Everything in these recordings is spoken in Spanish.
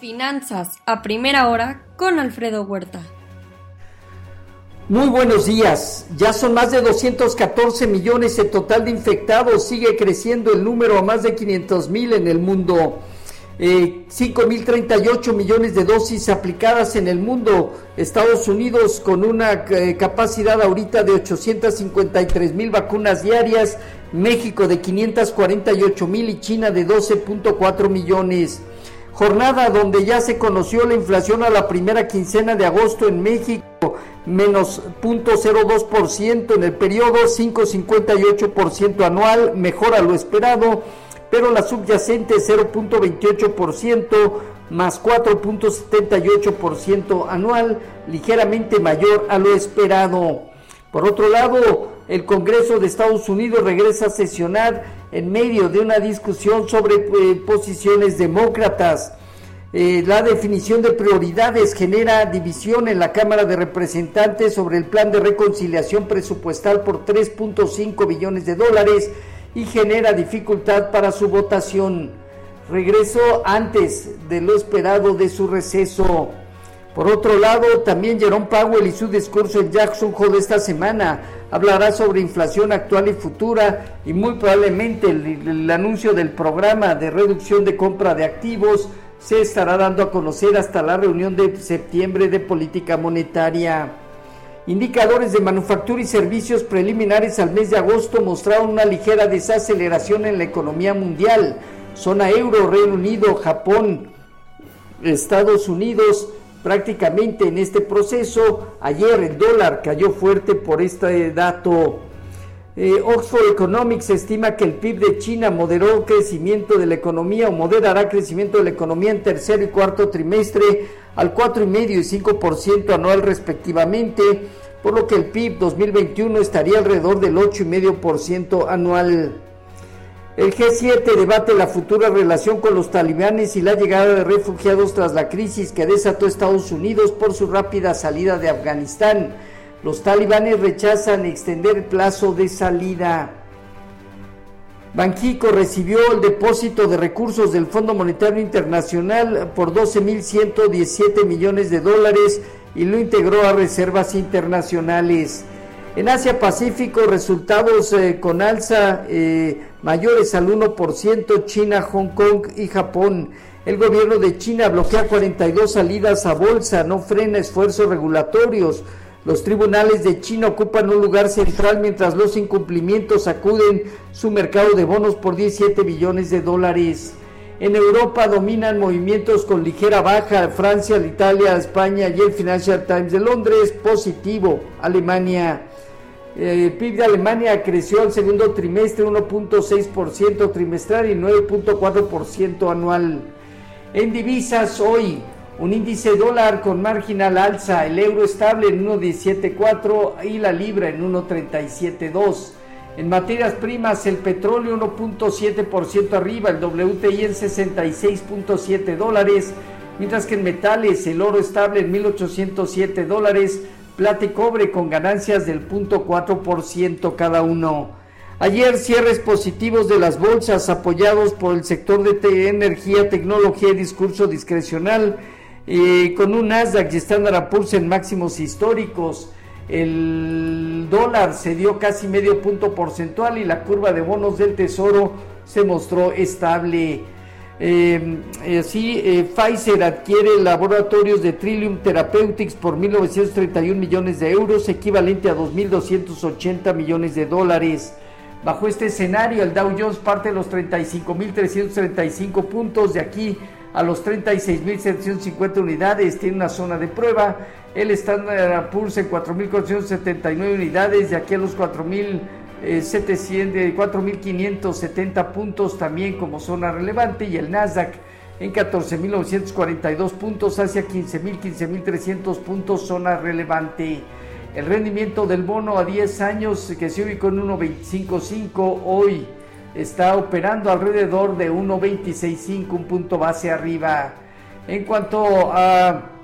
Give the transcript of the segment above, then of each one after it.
Finanzas a primera hora con Alfredo Huerta. Muy buenos días. Ya son más de 214 millones el total de infectados. Sigue creciendo el número a más de 500 mil en el mundo. Eh, 5.038 millones de dosis aplicadas en el mundo. Estados Unidos con una eh, capacidad ahorita de 853 mil vacunas diarias. México de 548 mil y China de 12.4 millones. Jornada donde ya se conoció la inflación a la primera quincena de agosto en México, menos 0.02% en el periodo, 5.58% anual, mejor a lo esperado, pero la subyacente 0.28% más 4.78% anual, ligeramente mayor a lo esperado. Por otro lado, el Congreso de Estados Unidos regresa a sesionar en medio de una discusión sobre eh, posiciones demócratas. Eh, la definición de prioridades genera división en la Cámara de Representantes sobre el plan de reconciliación presupuestal por 3.5 billones de dólares y genera dificultad para su votación. Regresó antes de lo esperado de su receso. Por otro lado, también Jerome Powell y su discurso en Jackson Hole esta semana hablará sobre inflación actual y futura y muy probablemente el, anuncio del programa de reducción de compra de activos se estará dando a conocer hasta la reunión de septiembre de política monetaria. Indicadores de manufactura y servicios preliminares al mes de agosto mostraron una ligera desaceleración en la economía mundial. Zona euro, Reino Unido, Japón, Estados Unidos prácticamente en este proceso. Ayer el dólar cayó fuerte por este dato. Eh, Oxford Economics estima que el PIB de China moderó crecimiento de la economía o moderará crecimiento de la economía en tercer y cuarto trimestre al 4,5 y 5% anual respectivamente, por lo que el PIB 2021 estaría alrededor del 8,5% anual. El G7 debate la futura relación con los talibanes y la llegada de refugiados tras la crisis que desató Estados Unidos por su rápida salida de Afganistán. Los talibanes rechazan extender el plazo de salida. Banquico recibió el depósito de recursos del Fondo Monetario Internacional por 12.117 millones de dólares y lo integró a reservas internacionales. En Asia Pacífico, resultados eh, con alza eh, mayores al 1%, China, Hong Kong y Japón. El gobierno de China bloquea 42 salidas a bolsa, no frena esfuerzos regulatorios. Los tribunales de China ocupan un lugar central mientras los incumplimientos sacuden su mercado de bonos por 17 billones de dólares. En Europa dominan movimientos con ligera baja, Francia, Italia, España y el Financial Times de Londres, positivo, Alemania. El PIB de Alemania creció el segundo trimestre 1.6% trimestral y 9.4% anual. En divisas hoy, un índice dólar con marginal alza, el euro estable en 1.174 y la libra en 1.372. En materias primas, el petróleo 1.7% arriba, el WTI en 66.7 dólares, mientras que en metales el oro estable en 1.807 dólares, plata y cobre con ganancias del 0.4% cada uno. Ayer cierres positivos de las bolsas apoyados por el sector de energía, tecnología y discurso discrecional, con un Nasdaq y Standard Poor's en máximos históricos. El dólar se dio casi medio punto porcentual y la curva de bonos del tesoro se mostró estable. Eh, así, eh, Pfizer adquiere laboratorios de Trillium Therapeutics por 1.931 millones de euros, equivalente a 2.280 millones de dólares. Bajo este escenario, el Dow Jones parte de los 35.335 puntos, de aquí a los 36.750 unidades, tiene una zona de prueba. El Standard Poor's en 4.479 unidades, de aquí a los 4.000 4.570 eh, puntos también como zona relevante y el Nasdaq en 14.942 puntos hacia 15.000, 15.300 puntos zona relevante. El rendimiento del bono a 10 años que se ubicó en 1.255 hoy está operando alrededor de 1.265, un punto base arriba. En cuanto a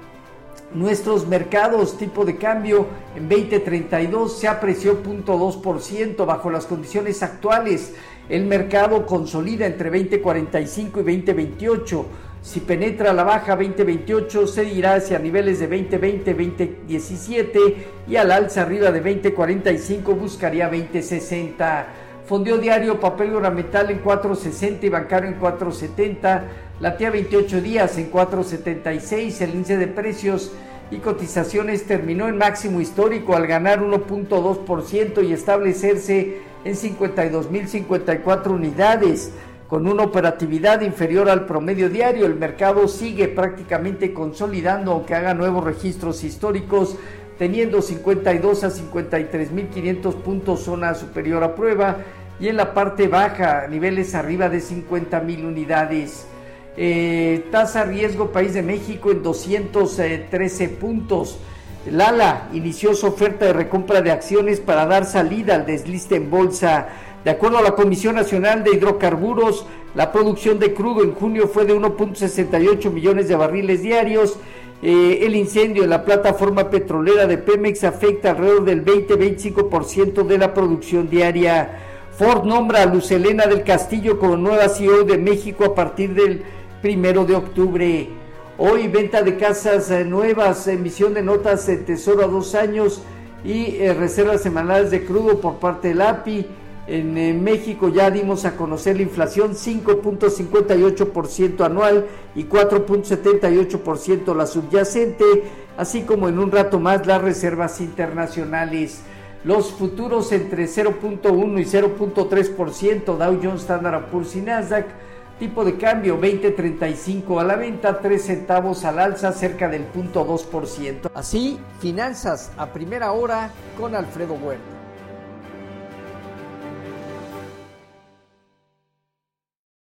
Nuestros mercados tipo de cambio en 2032 se apreció 0.2% bajo las condiciones actuales. El mercado consolida entre 2045 y 2028. Si penetra la baja 2028, se irá hacia niveles de 2020, 2017 y al alza arriba de 2045 buscaría 2060. Fondió diario papel ornamental en 4.60 y bancario en 4.70. La TIA 28 días en 4.76. El índice de precios y cotizaciones terminó en máximo histórico al ganar 1.2% y establecerse en 52.054 unidades. Con una operatividad inferior al promedio diario, el mercado sigue prácticamente consolidando, aunque haga nuevos registros históricos, teniendo 52 a 53.500 puntos zona superior a prueba y en la parte baja niveles arriba de 50.000 unidades. Eh, tasa riesgo País de México en 213 puntos. Lala inició su oferta de recompra de acciones para dar salida al desliste en bolsa. De acuerdo a la Comisión Nacional de Hidrocarburos, la producción de crudo en junio fue de 1.68 millones de barriles diarios. Eh, el incendio en la plataforma petrolera de Pemex afecta alrededor del 20-25% de la producción diaria. Ford nombra a Lucelena del Castillo como nueva CEO de México a partir del primero de octubre. Hoy venta de casas eh, nuevas, emisión de notas de tesoro a dos años y eh, reservas semanales de crudo por parte del API. En eh, México ya dimos a conocer la inflación 5.58% anual y 4.78% la subyacente, así como en un rato más las reservas internacionales. Los futuros entre 0.1 y 0.3%, Dow Jones, Standard Poor's y Nasdaq Tipo de cambio 20.35 a la venta, 3 centavos al alza, cerca del punto 2%. Así, finanzas a primera hora con Alfredo Huerta.